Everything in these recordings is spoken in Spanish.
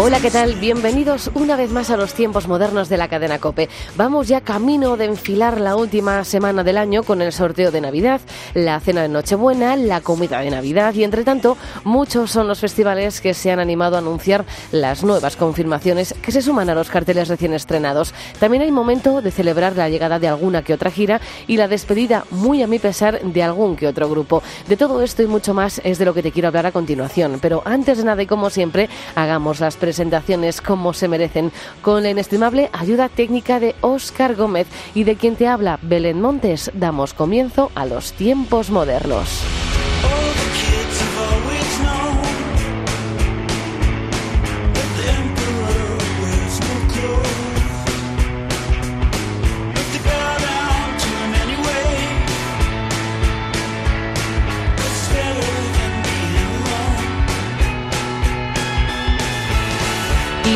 Hola, ¿qué tal? Bienvenidos una vez más a los tiempos modernos de la cadena Cope. Vamos ya camino de enfilar la última semana del año con el sorteo de Navidad, la cena de Nochebuena, la comida de Navidad y entre tanto muchos son los festivales que se han animado a anunciar las nuevas confirmaciones que se suman a los carteles recién estrenados. También hay momento de celebrar la llegada de alguna que otra gira y la despedida, muy a mi pesar, de algún que otro grupo. De todo esto y mucho más es de lo que te quiero hablar a continuación. Pero antes de nada y como siempre, hagamos las presentaciones como se merecen, con la inestimable ayuda técnica de Óscar Gómez y de quien te habla Belén Montes, damos comienzo a los tiempos modernos.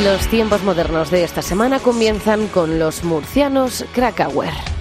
Los tiempos modernos de esta semana comienzan con los murcianos Krakauer.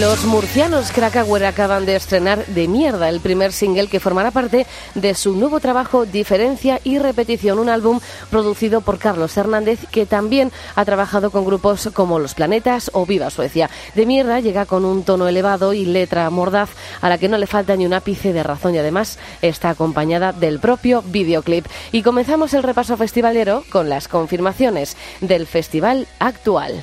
Los murcianos Krakauer acaban de estrenar De Mierda, el primer single que formará parte de su nuevo trabajo Diferencia y Repetición, un álbum producido por Carlos Hernández que también ha trabajado con grupos como Los Planetas o Viva Suecia. De Mierda llega con un tono elevado y letra mordaz a la que no le falta ni un ápice de razón y además está acompañada del propio videoclip. Y comenzamos el repaso festivalero con las confirmaciones del festival actual.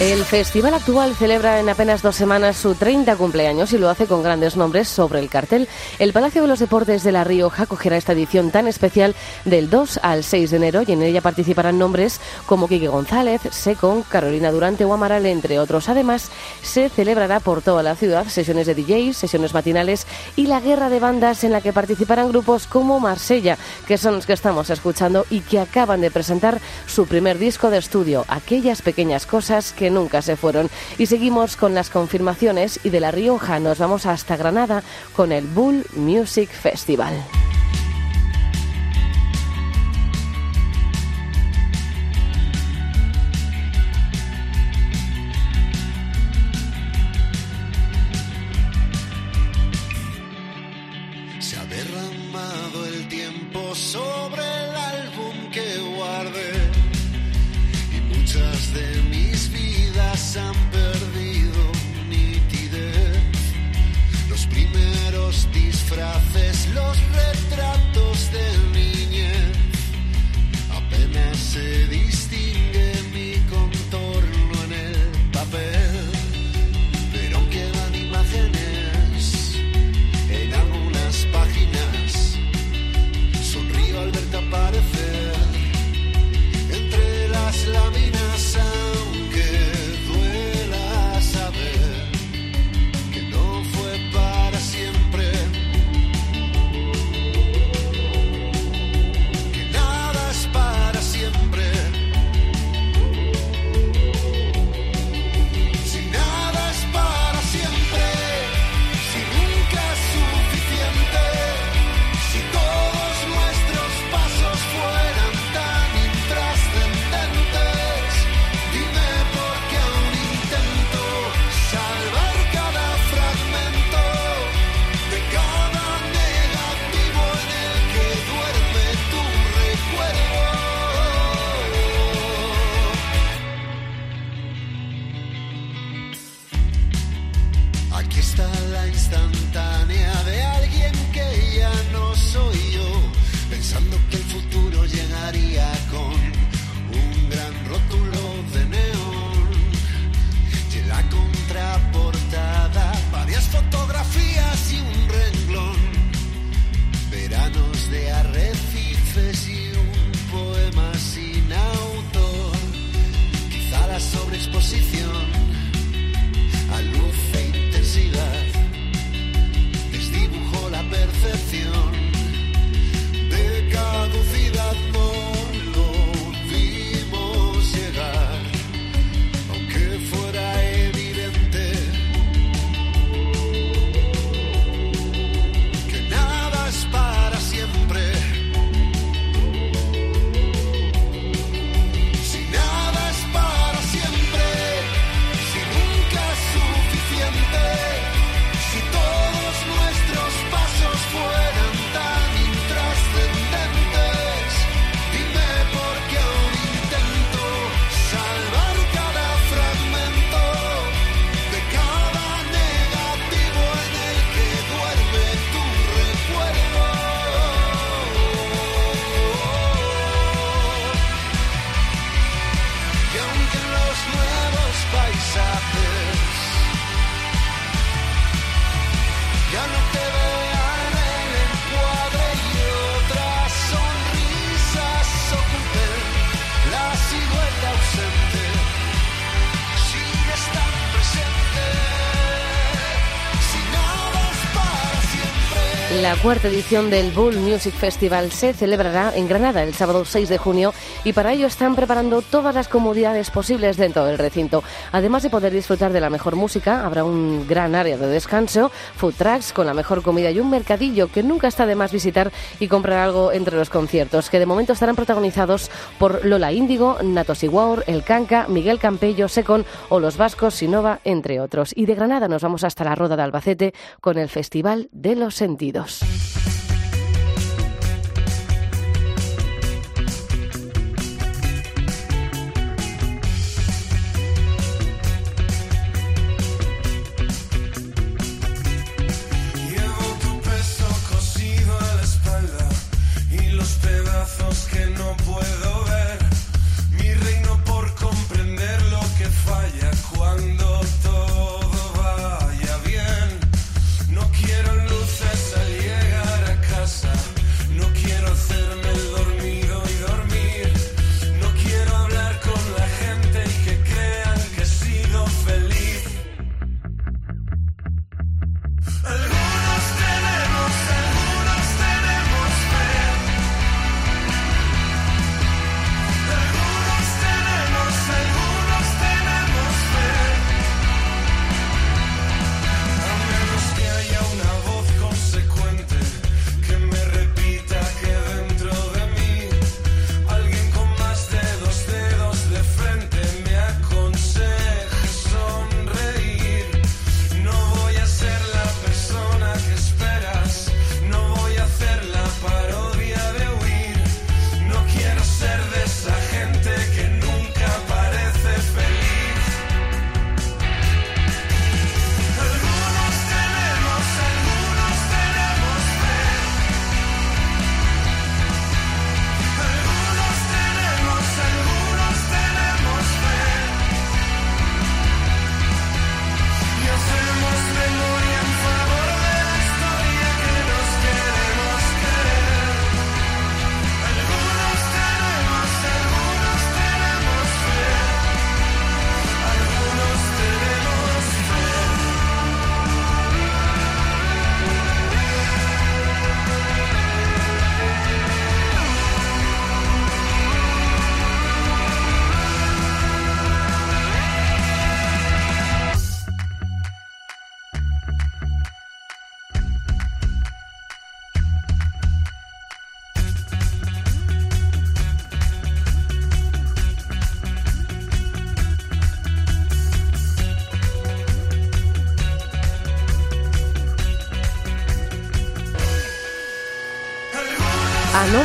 El festival actual celebra en apenas dos semanas su 30 cumpleaños y lo hace con grandes nombres sobre el cartel. El Palacio de los Deportes de La Rioja acogerá esta edición tan especial del 2 al 6 de enero y en ella participarán nombres como Quique González, Secon, Carolina Durante o Amaral, entre otros. Además, se celebrará por toda la ciudad sesiones de DJs, sesiones matinales y la guerra de bandas en la que participarán grupos como Marsella, que son los que estamos escuchando y que acaban de presentar su primer disco de estudio, Aquellas pequeñas cosas que nunca se fueron. Y seguimos con las confirmaciones y de La Rioja nos vamos hasta Granada con el Bull Music Festival. Cuarta edición del Bull Music Festival se celebrará en Granada el sábado 6 de junio y para ello están preparando todas las comodidades posibles dentro del recinto. Además de poder disfrutar de la mejor música, habrá un gran área de descanso, food trucks con la mejor comida y un mercadillo que nunca está de más visitar y comprar algo entre los conciertos, que de momento estarán protagonizados por Lola Índigo, Nato Siguaur, El Canca, Miguel Campello, Secon o Los Vascos, Sinova, entre otros. Y de Granada nos vamos hasta la Roda de Albacete con el Festival de los Sentidos.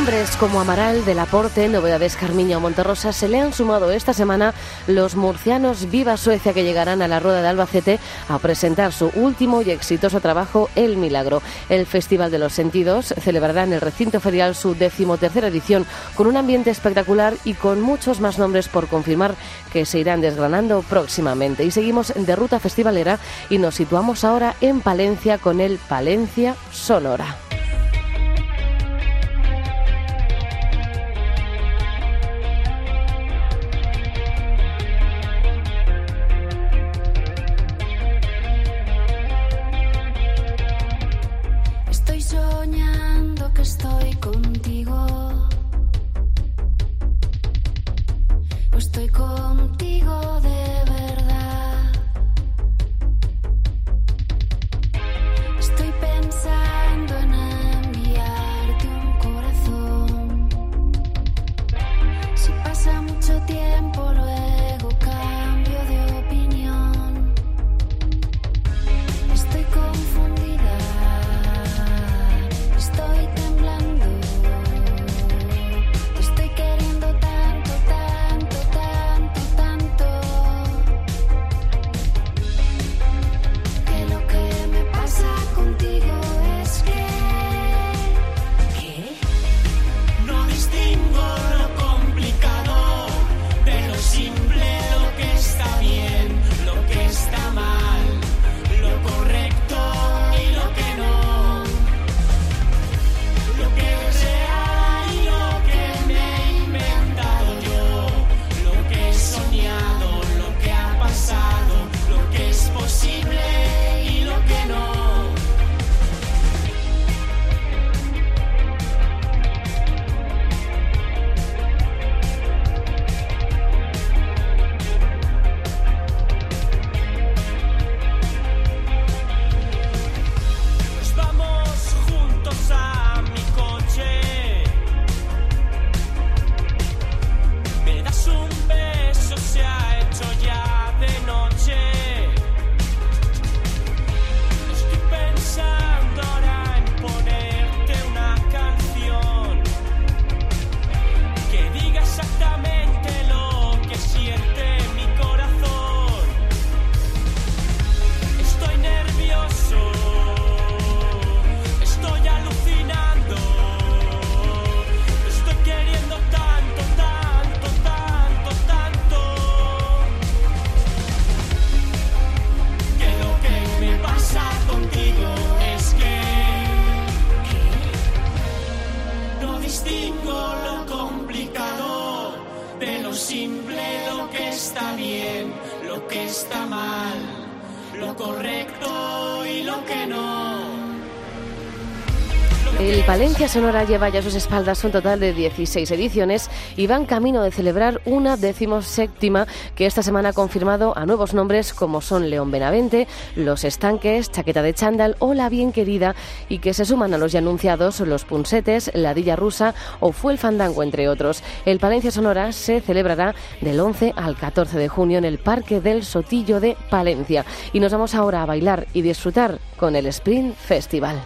Nombres como Amaral, Delaporte, Novedades Carmiña o Monterrosa se le han sumado esta semana los murcianos Viva Suecia que llegarán a la Rueda de Albacete a presentar su último y exitoso trabajo El Milagro. El Festival de los Sentidos celebrará en el recinto ferial su decimotercera edición con un ambiente espectacular y con muchos más nombres por confirmar que se irán desgranando próximamente. Y seguimos de ruta festivalera y nos situamos ahora en Palencia con el Palencia Sonora. Sonora lleva ya a sus espaldas un total de 16 ediciones y van camino de celebrar una decimoséptima que esta semana ha confirmado a nuevos nombres como son León Benavente, Los Estanques, Chaqueta de Chándal o La Bien Querida y que se suman a los ya anunciados Los Punsetes, Ladilla Rusa o Fue el Fandango, entre otros. El Palencia Sonora se celebrará del 11 al 14 de junio en el Parque del Sotillo de Palencia y nos vamos ahora a bailar y disfrutar con el Sprint Festival.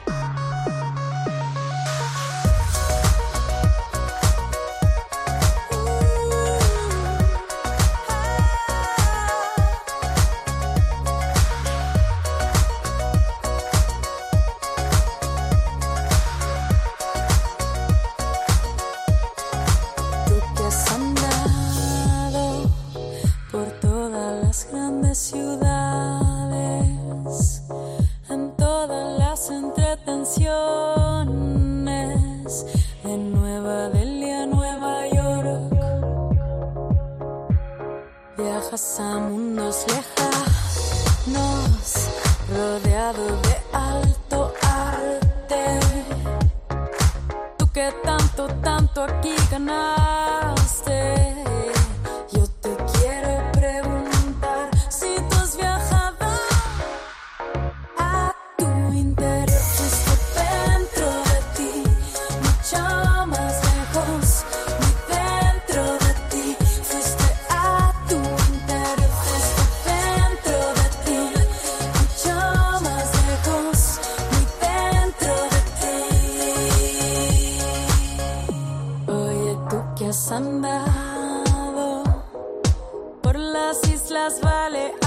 has andado por las islas Baleares.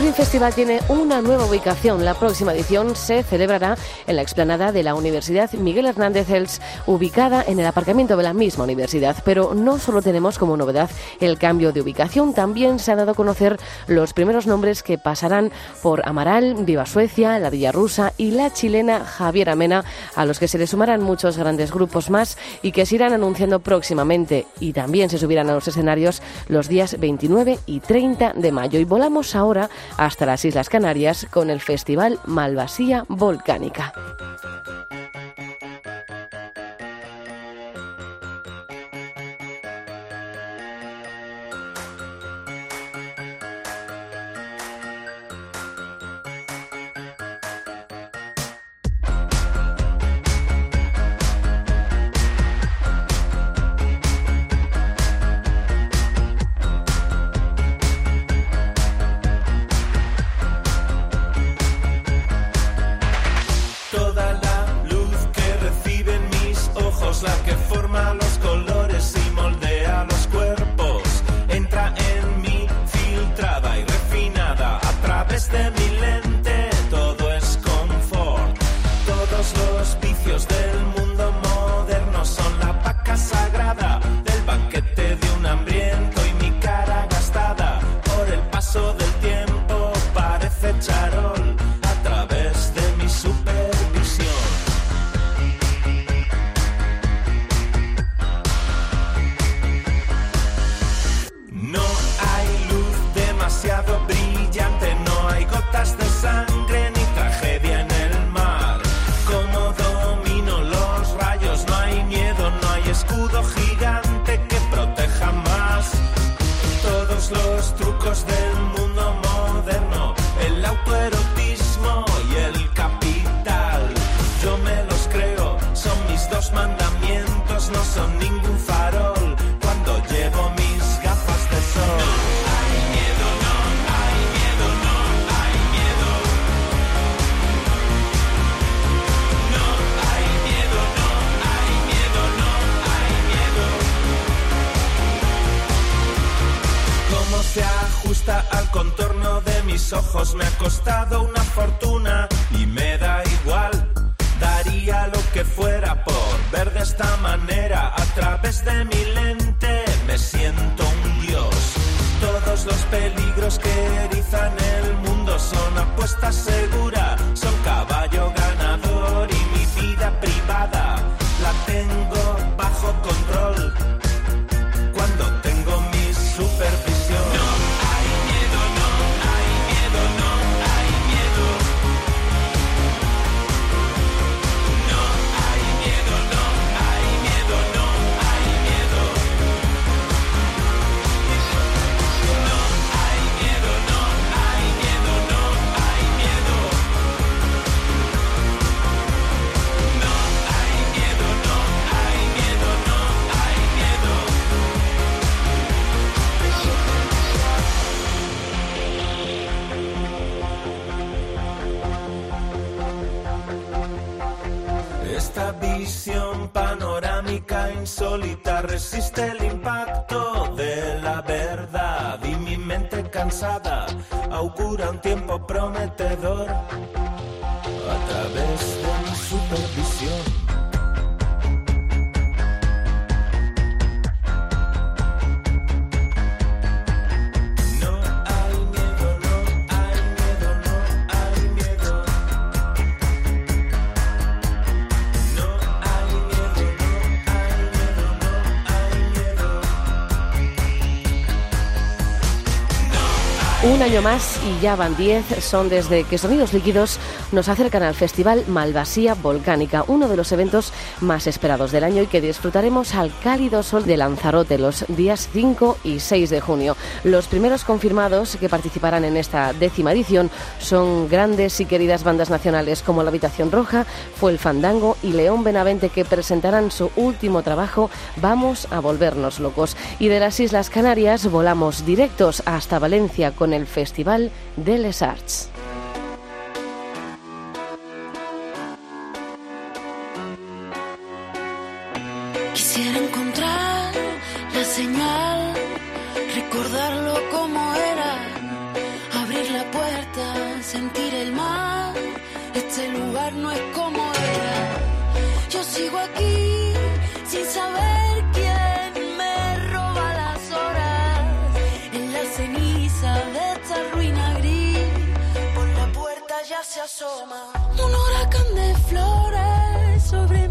Spring Festival tiene una nueva ubicación. La próxima edición se celebrará en la explanada de la Universidad Miguel Hernández Els, ubicada en el aparcamiento de la misma universidad. Pero no solo tenemos como novedad el cambio de ubicación, también se han dado a conocer los primeros nombres que pasarán por Amaral, Viva Suecia, la Villa Rusa y la chilena Javier Amena, a los que se le sumarán muchos grandes grupos más y que se irán anunciando próximamente. Y también se subirán a los escenarios los días 29 y 30 de mayo. Y volamos ahora hasta las Islas Canarias con el Festival Malvasía Volcánica. Contorno de mis ojos me ha costado una fortuna y me da igual. Daría lo que fuera por ver de esta manera a través de mi lente. Me siento un dios. Todos los peligros que erizan el mundo son apuesta segura, son tiempo prometedor Un año más y ya van 10 son desde que Sonidos Líquidos nos acercan al Festival Malvasía Volcánica, uno de los eventos más esperados del año y que disfrutaremos al cálido sol de Lanzarote los días 5 y 6 de junio. Los primeros confirmados que participarán en esta décima edición son grandes y queridas bandas nacionales como La Habitación Roja, Fue el Fandango y León Benavente que presentarán su último trabajo Vamos a volvernos locos. Y de las Islas Canarias volamos directos hasta Valencia con el Festival de Les Arts. Quisiera encontrar la señal, recordarlo como era, abrir la puerta sentir el mar. Este lugar no es como era. Yo sigo aquí un huracán de flores sobre mí.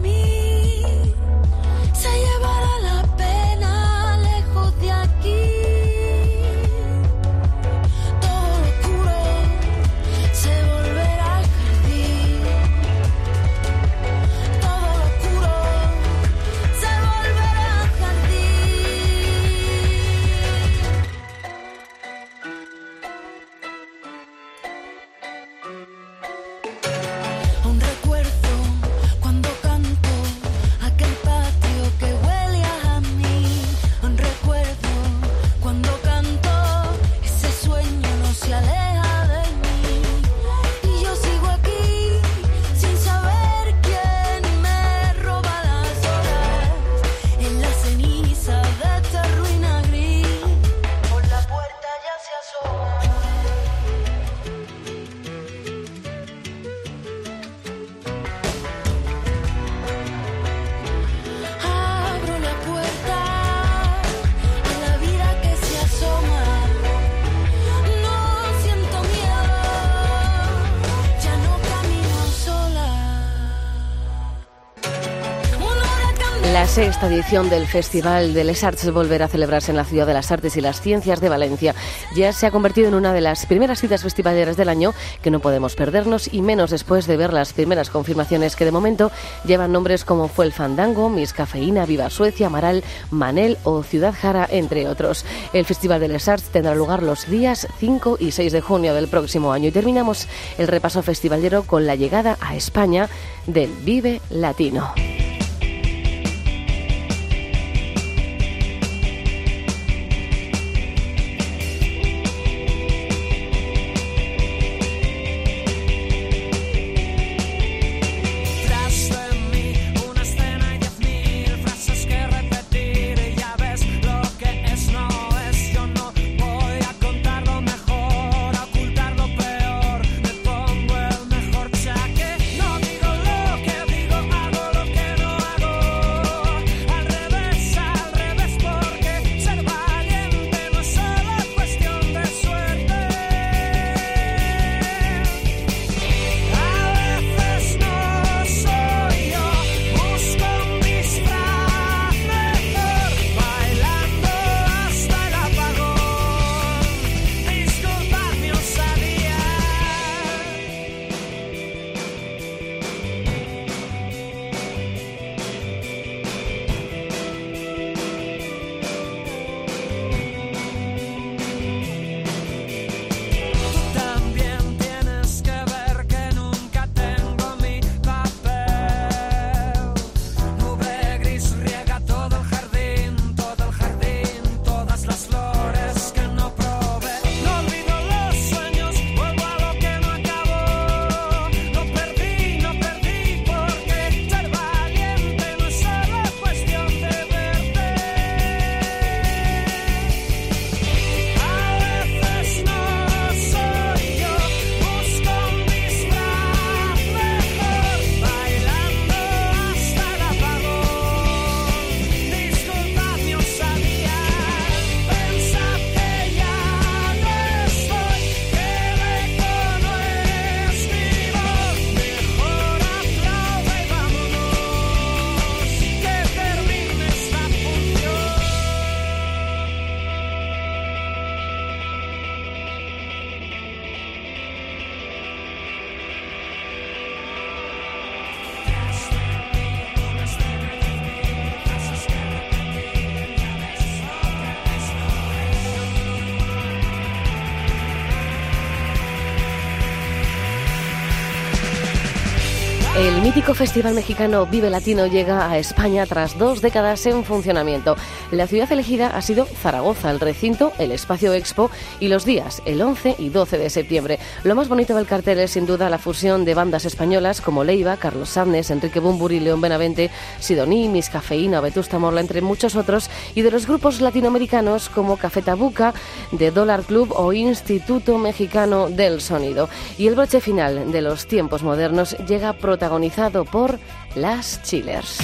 Sexta edición del Festival de Les Arts volverá a celebrarse en la Ciudad de las Artes y las Ciencias de Valencia. Ya se ha convertido en una de las primeras citas festivaleras del año que no podemos perdernos y menos después de ver las primeras confirmaciones que de momento llevan nombres como Fue el Fandango, Miss Cafeína, Viva Suecia, Amaral, Manel o Ciudad Jara, entre otros. El Festival de Les Arts tendrá lugar los días 5 y 6 de junio del próximo año y terminamos el repaso festivalero con la llegada a España del Vive Latino. Mítico festival mexicano Vive Latino llega a España tras dos décadas en funcionamiento. La ciudad elegida ha sido Zaragoza, el recinto, el espacio expo y los días, el 11 y 12 de septiembre. Lo más bonito del cartel es sin duda la fusión de bandas españolas como Leiva, Carlos Sánchez, Enrique Bumburi, León Benavente, Sidoní, Miss Cafeína, Vetusta Morla, entre muchos otros, y de los grupos latinoamericanos como Café Tabuca, de Dollar Club o Instituto Mexicano del Sonido. Y el broche final de los tiempos modernos llega protagonizado por las Chillers.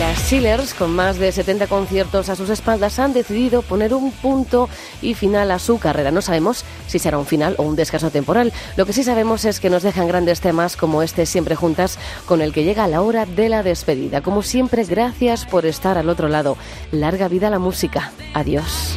Las Chillers, con más de 70 conciertos a sus espaldas, han decidido poner un punto y final a su carrera. No sabemos si será un final o un descanso temporal. Lo que sí sabemos es que nos dejan grandes temas como este Siempre Juntas, con el que llega la hora de la despedida. Como siempre, gracias por estar al otro lado. Larga vida a la música. Adiós.